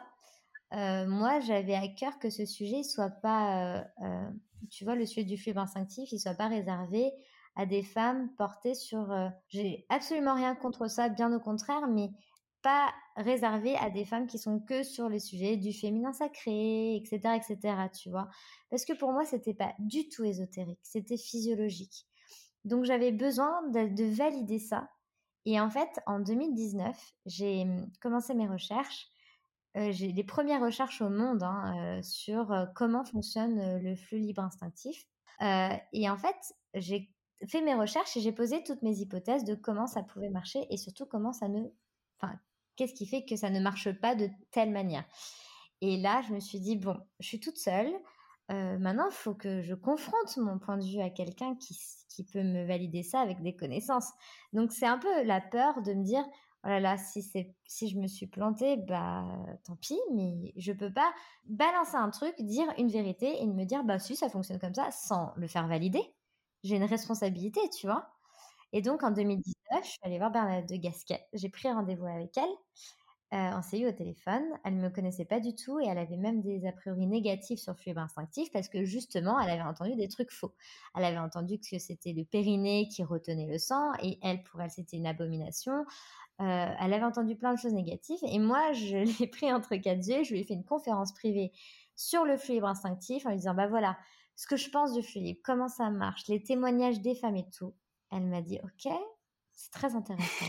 euh, moi, j'avais à cœur que ce sujet soit pas, euh, tu vois, le sujet du flux instinctif, il soit pas réservé à des femmes portées sur. J'ai absolument rien contre ça, bien au contraire, mais pas réservé à des femmes qui sont que sur les sujets du féminin sacré, etc., etc., tu vois. Parce que pour moi, c'était pas du tout ésotérique, c'était physiologique. Donc j'avais besoin de, valider ça. Et en fait, en 2019, j'ai hum, commencé mes recherches. Euh, j'ai les premières recherches au monde hein, euh, sur euh, comment fonctionne le flux libre instinctif. et en fait, j'ai fait mes recherches et j'ai posé toutes mes hypothèses de comment ça pouvait marcher et surtout comment ça ne, enfin, Qu'est-ce qui fait que ça ne marche pas de telle manière? Et là, je me suis dit, bon, je suis toute seule. Euh, maintenant, il faut que je confronte mon point de vue à quelqu'un qui, peut me valider ça avec des connaissances. Donc, c'est un peu la peur de me dire, oh là là, si, si je me suis plantée, bah tant pis, mais je peux pas balancer un truc, dire une vérité et me dire, bah si, ça fonctionne comme ça, sans le faire valider. J'ai une responsabilité, tu vois? Et donc, en 2019, je suis allée voir Bernadette de Gasquet. J'ai pris rendez-vous avec elle. Euh, on s'est eu au téléphone. Elle ne me connaissait pas du tout et elle avait même des a priori négatifs sur le fluide instinctif parce que justement, elle avait entendu des trucs faux. Elle avait entendu que c'était le périnée qui retenait le sang et elle, pour elle, c'était une abomination. Euh, elle avait entendu plein de choses négatives et moi, je l'ai pris entre quatre yeux. Je lui ai fait une conférence privée sur le flux instinctif en lui disant, bah voilà, ce que je pense du flux comment ça marche, les témoignages des femmes et tout. Elle m'a dit OK, c'est très intéressant.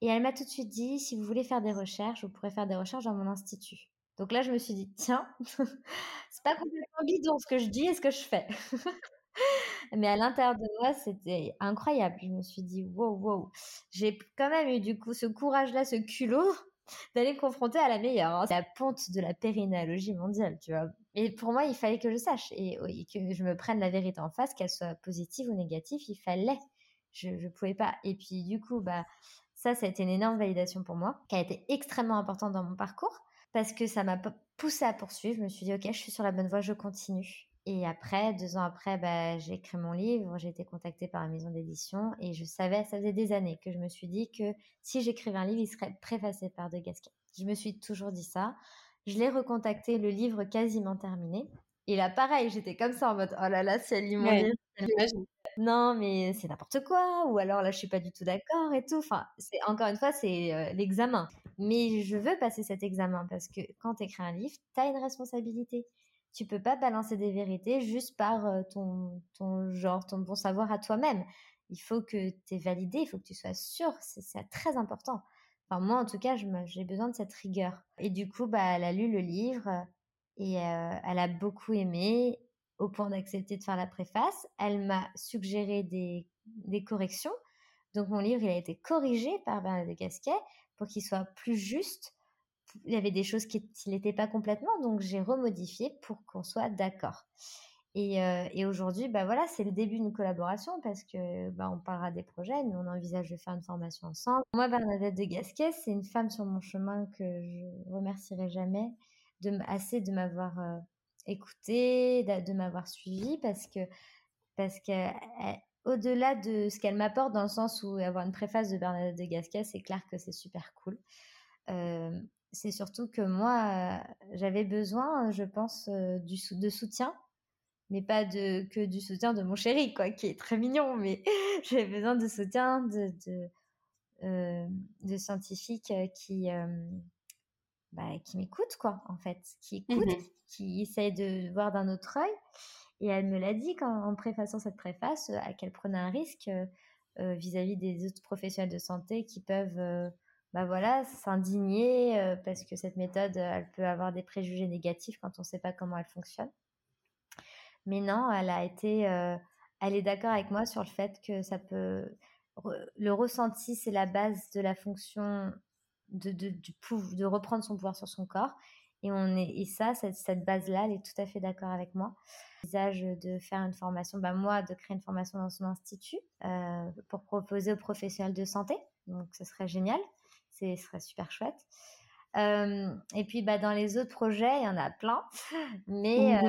et elle m'a tout de suite dit si vous voulez faire des recherches, vous pourrez faire des recherches dans mon institut. Donc là, je me suis dit tiens, c'est pas complètement bidon ce que je dis et ce que je fais. Mais à l'intérieur de moi, c'était incroyable. Je me suis dit wow, wow. J'ai quand même eu du coup ce courage-là, ce culot d'aller me confronter à la meilleure. Hein. La ponte de la périnéalogie mondiale, tu vois. Et pour moi, il fallait que je sache et, que je me prenne la vérité en face, qu'elle soit positive ou négative, il fallait. Je ne pouvais pas. Et puis, du coup, bah, ça, ça a été une énorme validation pour moi, qui a été extrêmement importante dans mon parcours, parce que ça m'a poussé à poursuivre. Je me suis dit, OK, je suis sur la bonne voie, je continue. Et après, deux ans après, bah, j'ai écrit mon livre, j'ai été contactée par la maison d'édition et je savais, ça faisait des années que je me suis dit que si j'écrivais un livre, il serait préfacé par De Gasquet. Je me suis toujours dit ça. Je l'ai recontacté, le livre quasiment terminé. Et là, pareil, j'étais comme ça en mode oh là là, lit mon livre. Non, mais c'est n'importe quoi. Ou alors là, je suis pas du tout d'accord et tout. Enfin, c'est encore une fois, c'est euh, l'examen. Mais je veux passer cet examen parce que quand tu écris un livre, tu as une responsabilité. Tu peux pas balancer des vérités juste par euh, ton, ton genre, ton bon savoir à toi-même. Il faut que tu aies validé, il faut que tu sois sûr. C'est très important. Enfin, moi, en tout cas, j'ai besoin de cette rigueur. Et du coup, bah, elle a lu le livre et elle a beaucoup aimé au point d'accepter de faire la préface. Elle m'a suggéré des, corrections. Donc, mon livre, il a été corrigé par Bernard de Gasquet pour qu'il soit plus juste. Il y avait des choses qui n'étaient pas complètement, donc j'ai remodifié pour qu'on soit d'accord. Et, aujourd'hui, bah voilà, c'est le début d'une collaboration parce que bah, on parlera des projets, mais on envisage de faire une formation ensemble. Moi, Bernadette de Gasquet, c'est une femme sur mon chemin que je remercierai jamais assez de m'avoir euh, écoutée, de, m'avoir suivie parce que parce que au-delà de ce qu'elle m'apporte dans le sens où avoir une préface de Bernadette de Gasquet, c'est clair que c'est super cool. Euh, c'est surtout que moi, j'avais besoin, je pense, du, de soutien mais pas de, que du soutien de mon chéri, quoi, qui est très mignon, mais j'avais besoin de soutien de, de, euh, de scientifiques qui, euh, bah, qui m'écoutent, quoi, en fait, qui mmh qui essayent de voir d'un autre œil. Et elle me l'a dit quand, en préfaçant cette préface, qu'elle prenait un risque vis-à-vis des autres professionnels de santé qui peuvent bah voilà, s'indigner parce que cette méthode, elle peut avoir des préjugés négatifs quand on ne sait pas comment elle fonctionne. Mais non, elle a été, elle est d'accord avec moi sur le fait que ça peut, le ressenti, c'est la base de la fonction de, de, reprendre son pouvoir sur son corps. Et, on est, et ça, cette, base-là, elle est tout à fait d'accord avec moi. Visage de faire une formation, bah moi, de créer une formation dans son institut pour proposer aux professionnels de santé. Donc, ce serait génial. Ce serait super chouette et puis, bah, dans les autres projets, il y en a plein. Mais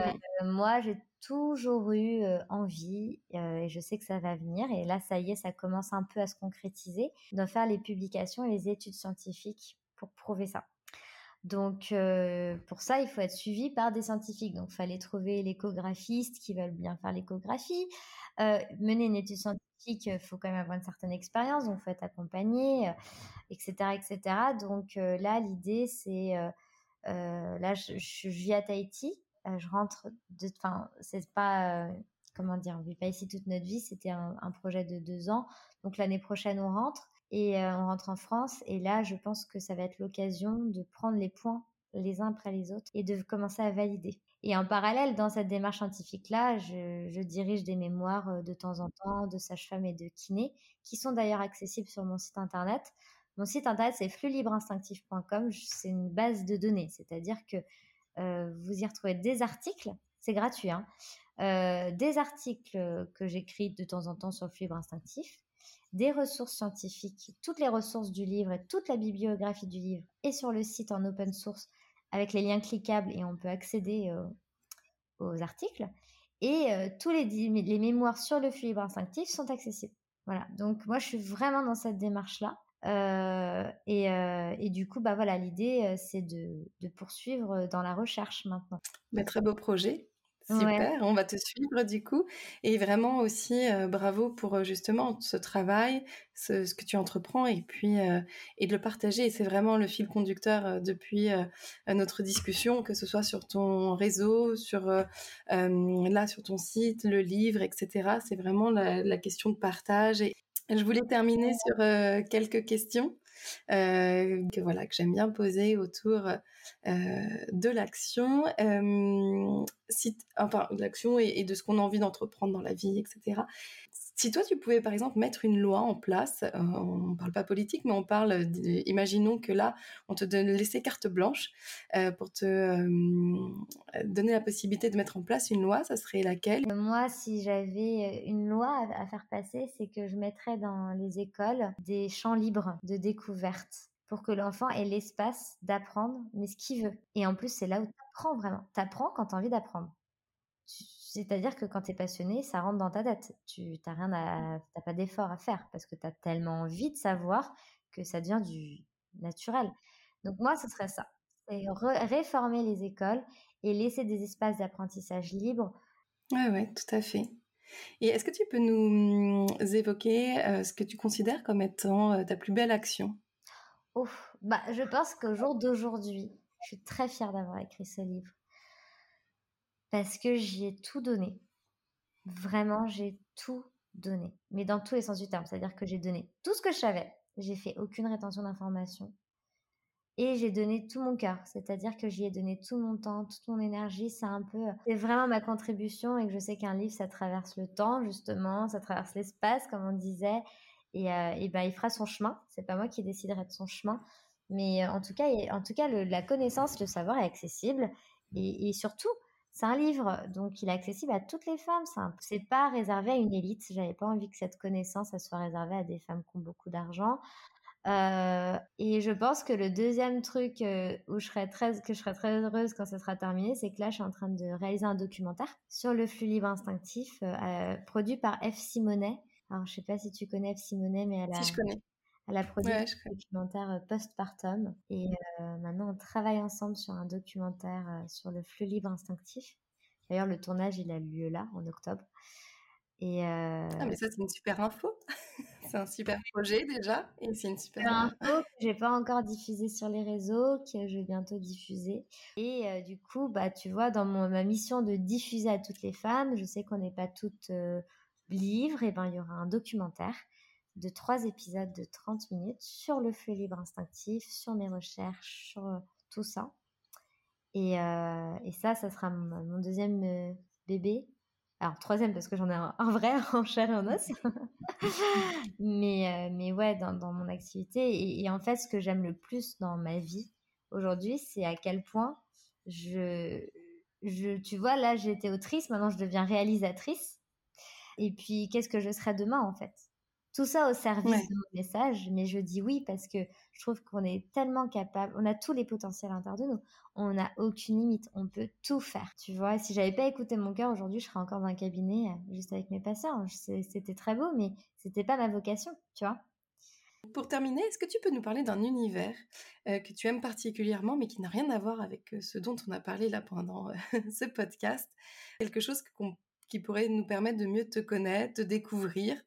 mmh moi, j'ai toujours eu envie, et je sais que ça va venir. Et là, ça y est, ça commence un peu à se concrétiser, de faire les publications et les études scientifiques pour prouver ça. Donc, pour ça, il faut être suivi par des scientifiques. Donc, il fallait trouver l'échographiste qui veulent bien faire l'échographie. mener une étude scientifique, il faut quand même avoir une certaine expérience, donc il faut être accompagné etc., etc. Donc là, l'idée, c'est, là, je, je, vis à Tahiti, je rentre, enfin, c'est pas, comment dire, on vit pas ici toute notre vie, c'était un, projet de deux ans. Donc l'année prochaine, on rentre et on rentre en France. Et là, je pense que ça va être l'occasion de prendre les points les uns après les autres et de commencer à valider. Et en parallèle, dans cette démarche scientifique-là, je, dirige des mémoires de temps en temps de sage-femme et de kiné, qui sont d'ailleurs accessibles sur mon site internet. Mon site internet, c'est flux-libre-instinctif.com. C'est une base de données, c'est-à-dire que euh, vous y retrouvez des articles, c'est gratuit, hein, euh, des articles que j'écris de temps en temps sur le flux libre instinctif, des ressources scientifiques, toutes les ressources du livre et toute la bibliographie du livre est sur le site en open source avec les liens cliquables et on peut accéder euh, aux articles. Et tous les, les mémoires sur le flux libre instinctif sont accessibles. Voilà, donc moi je suis vraiment dans cette démarche-là. Euh, et, euh, et, du coup, bah voilà, l'idée, euh, c'est de, de, poursuivre dans la recherche maintenant. Bah, très beau projet. Super, on va te suivre du coup. Et vraiment aussi, bravo pour justement ce travail, ce, que tu entreprends et puis et de le partager. Et c'est vraiment le fil conducteur depuis notre discussion, que ce soit sur ton réseau, sur là sur ton site, le livre, etc. C'est vraiment la, la, question de partage et, je voulais terminer sur euh, quelques questions euh, que voilà que j'aime bien poser autour euh, de l'action, si, enfin de l'action et, de ce qu'on a envie d'entreprendre dans la vie, etc. Si toi, tu pouvais, par exemple, mettre une loi en place, euh, on ne parle pas politique, mais on parle, imaginons que là, on te donne laisser carte blanche euh, pour te euh, donner la possibilité de mettre en place une loi, ça serait laquelle? Moi, si j'avais une loi à, faire passer, c'est que je mettrais dans les écoles des champs libres de découverte pour que l'enfant ait l'espace d'apprendre, mais ce qu'il veut. Et en plus, c'est là où tu apprends vraiment. Tu apprends quand tu as envie d'apprendre. C'est-à-dire que quand tu es passionné, ça rentre dans ta tête. Tu n'as rien à, pas d'effort à faire parce que tu as tellement envie de savoir que ça devient du naturel. Donc moi, ce serait ça. C'est réformer les écoles et laisser des espaces d'apprentissage libres. Ouais, ouais, tout à fait. Et est-ce que tu peux nous mmh, évoquer euh, ce que tu considères comme étant euh, ta plus belle action? Ouf, bah, je pense qu'au jour d'aujourd'hui, je suis très fière d'avoir écrit ce livre parce que j'y ai tout donné. Vraiment, j'ai tout donné. Mais dans tous les sens du terme. C'est-à-dire que j'ai donné tout ce que je savais. J'ai fait aucune rétention d'informations. Et j'ai donné tout mon cœur. C'est-à-dire que j'y ai donné tout mon temps, toute mon énergie. C'est un peu. C'est vraiment ma contribution. Et que je sais qu'un livre, ça traverse le temps, justement. Ça traverse l'espace, comme on disait. Et, euh, et ben, il fera son chemin. C'est pas moi qui déciderai de son chemin. Mais euh, en tout cas, en tout cas la connaissance, le savoir est accessible. Et surtout, c'est un livre, donc il est accessible à toutes les femmes. C'est pas réservé à une élite. J'avais pas envie que cette connaissance elle soit réservée à des femmes qui ont beaucoup d'argent. Euh, et je pense que le deuxième truc euh, où je serais très, que je serais très heureuse quand ça sera terminé, c'est que là, je suis en train de réaliser un documentaire sur le flux libre instinctif, euh, produit par F. Simonet. Alors, je sais pas si tu connais F. Simonet, mais elle a, si je connais. Elle a produit un documentaire postpartum et maintenant on travaille ensemble sur un documentaire sur le flux libre instinctif. D'ailleurs, le tournage, il a lieu là, en octobre. Et Ah, mais ça, c'est une super info. c'est un super projet déjà. Et c'est une super info que j'ai pas encore diffusé sur les réseaux, que je vais bientôt diffuser. Et du coup, bah, tu vois, dans mon, ma mission de diffuser à toutes les femmes, je sais qu'on n'est pas toutes livres, et ben il y aura un documentaire de trois épisodes de 30 minutes sur le flux libre instinctif, sur mes recherches, sur tout ça. Et, et ça, ça sera mon, deuxième bébé alors, troisième, parce que j'en ai un, vrai en chair et en os. mais, euh, mais ouais, dans, dans mon activité. Et, en fait, ce que j'aime le plus dans ma vie aujourd'hui, c'est à quel point je, je. Tu vois, là, j'étais autrice, maintenant je deviens réalisatrice. Et puis, qu'est-ce que je serai demain, en fait? Tout ça au service de mon message, mais je dis oui parce que je trouve qu'on est tellement capable, on a tous les potentiels à l'intérieur de nous, on n'a aucune limite, on peut tout faire, tu vois. Si j'avais pas écouté mon cœur aujourd'hui, je serais encore dans un cabinet euh, juste avec mes patients. C'était très beau, mais c'était pas ma vocation, tu vois. Pour terminer, est-ce que tu peux nous parler d'un univers euh, que tu aimes particulièrement, mais qui n'a rien à voir avec euh, ce dont on a parlé là pendant ce podcast? Quelque chose qui pourrait nous permettre de mieux te connaître, de découvrir,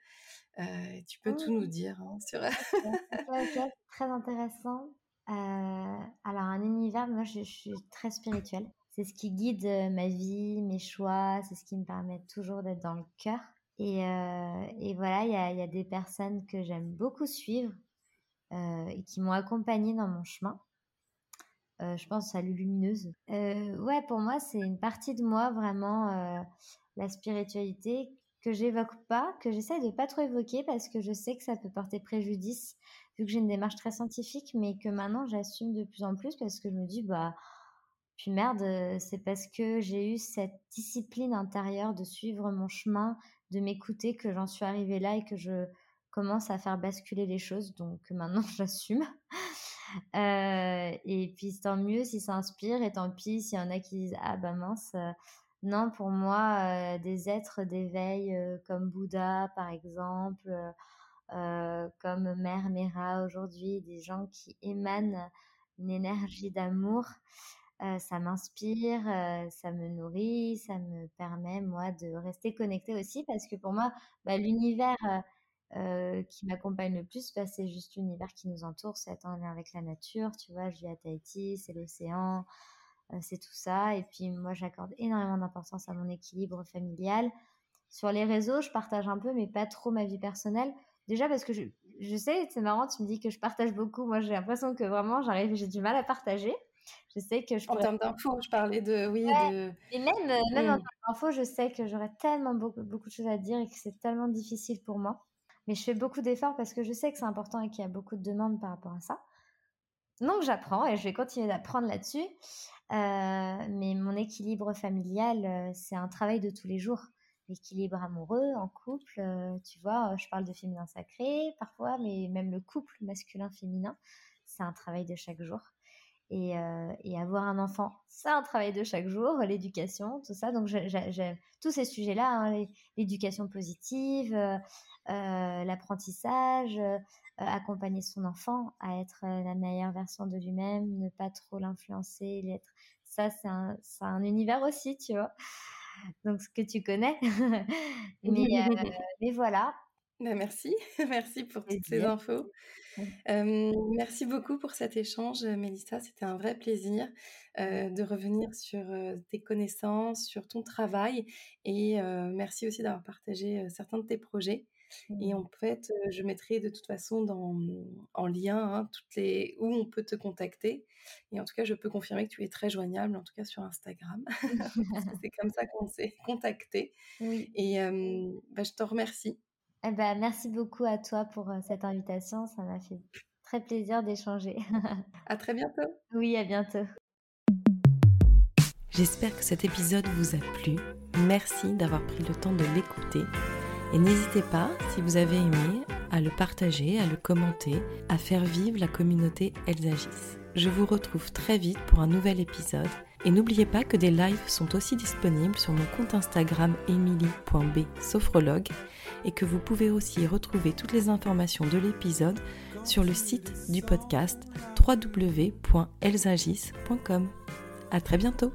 euh, tu peux tout nous dire hein, sur. très intéressant. Euh, alors, un univers, moi, je, suis très spirituelle. C'est ce qui guide euh, ma vie, mes choix, c'est ce qui me permet toujours d'être dans le cœur. Et, et voilà, il y a, y a, des personnes que j'aime beaucoup suivre et qui m'ont accompagnée dans mon chemin. je pense à Lumineuse. ouais, pour moi, c'est une partie de moi, vraiment, la spiritualité que j'évoque pas, que j'essaie de pas trop évoquer parce que je sais que ça peut porter préjudice vu que j'ai une démarche très scientifique, mais que maintenant j'assume de plus en plus parce que je me dis bah puis merde, c'est parce que j'ai eu cette discipline intérieure de suivre mon chemin, de m'écouter que j'en suis arrivée là et que je commence à faire basculer les choses. Donc maintenant j'assume. Euh, et puis tant mieux si ça inspire et tant pis s'il y en a qui disent ah bah mince non, pour moi, des êtres d'éveil comme Bouddha, par exemple, comme Mère Mera aujourd'hui, des gens qui émanent une énergie d'amour, ça m'inspire, ça me nourrit, ça me permet, moi, de rester connectée aussi, parce que pour moi, bah, l'univers qui m'accompagne le plus, bah, c'est juste l'univers qui nous entoure, c'est en lien avec la nature, tu vois, je vis à Tahiti, c'est l'océan, euh, c'est tout ça. Et puis moi, j'accorde énormément d'importance à mon équilibre familial. Sur les réseaux, je partage un peu, mais pas trop ma vie personnelle. Déjà parce que je, je sais, c'est marrant, tu me dis que je partage beaucoup. Moi, j'ai l'impression que vraiment, j'arrive, j'ai du mal à partager. Je sais que je En termes d'infos, je parlais de... Oui, de... Et même, euh, même en termes d'infos, je sais que j'aurais tellement beaucoup, beaucoup de choses à dire et que c'est tellement difficile pour moi. Mais je fais beaucoup d'efforts parce que je sais que c'est important et qu'il y a beaucoup de demandes par rapport à ça. Donc j'apprends et je vais continuer d'apprendre là-dessus. Euh, mais mon équilibre familial, euh, c'est un travail de tous les jours. L'équilibre amoureux, en couple, euh, tu vois, je parle de féminin sacré parfois, mais même le couple masculin-féminin, c'est un travail de chaque jour. Et, avoir un enfant, c'est un travail de chaque jour, l'éducation, tout ça. Donc, j'aime tous ces sujets-là, hein, l'éducation positive, l'apprentissage, accompagner son enfant à être la meilleure version de lui-même, ne pas trop l'influencer, l'être ça, c'est un, un, univers aussi, tu vois. Donc, ce que tu connais. mais, euh, mais, voilà. Ben merci, merci pour toutes ces infos. merci beaucoup pour cet échange, Mélissa. C'était un vrai plaisir euh, de revenir sur euh, tes connaissances, sur ton travail. Et merci aussi d'avoir partagé certains de tes projets. Et mmh. en fait, je mettrai de toute façon dans, en lien hein, toutes les, où on peut te contacter. Et en tout cas, je peux confirmer que tu es très joignable, en tout cas sur Instagram. c'est comme ça qu'on s'est contacté. Et bah, je te remercie. Eh ben, merci beaucoup à toi pour cette invitation. Ça m'a fait très plaisir d'échanger. à très bientôt. Oui, à bientôt. J'espère que cet épisode vous a plu. Merci d'avoir pris le temps de l'écouter. Et n'hésitez pas, si vous avez aimé, à le partager, à le commenter, à faire vivre la communauté Elles agissent. Je vous retrouve très vite pour un nouvel épisode. Et n'oubliez pas que des lives sont aussi disponibles sur mon compte Instagram emily.b et que vous pouvez aussi retrouver toutes les informations de l'épisode sur le site du podcast www.elsagis.com. À très bientôt!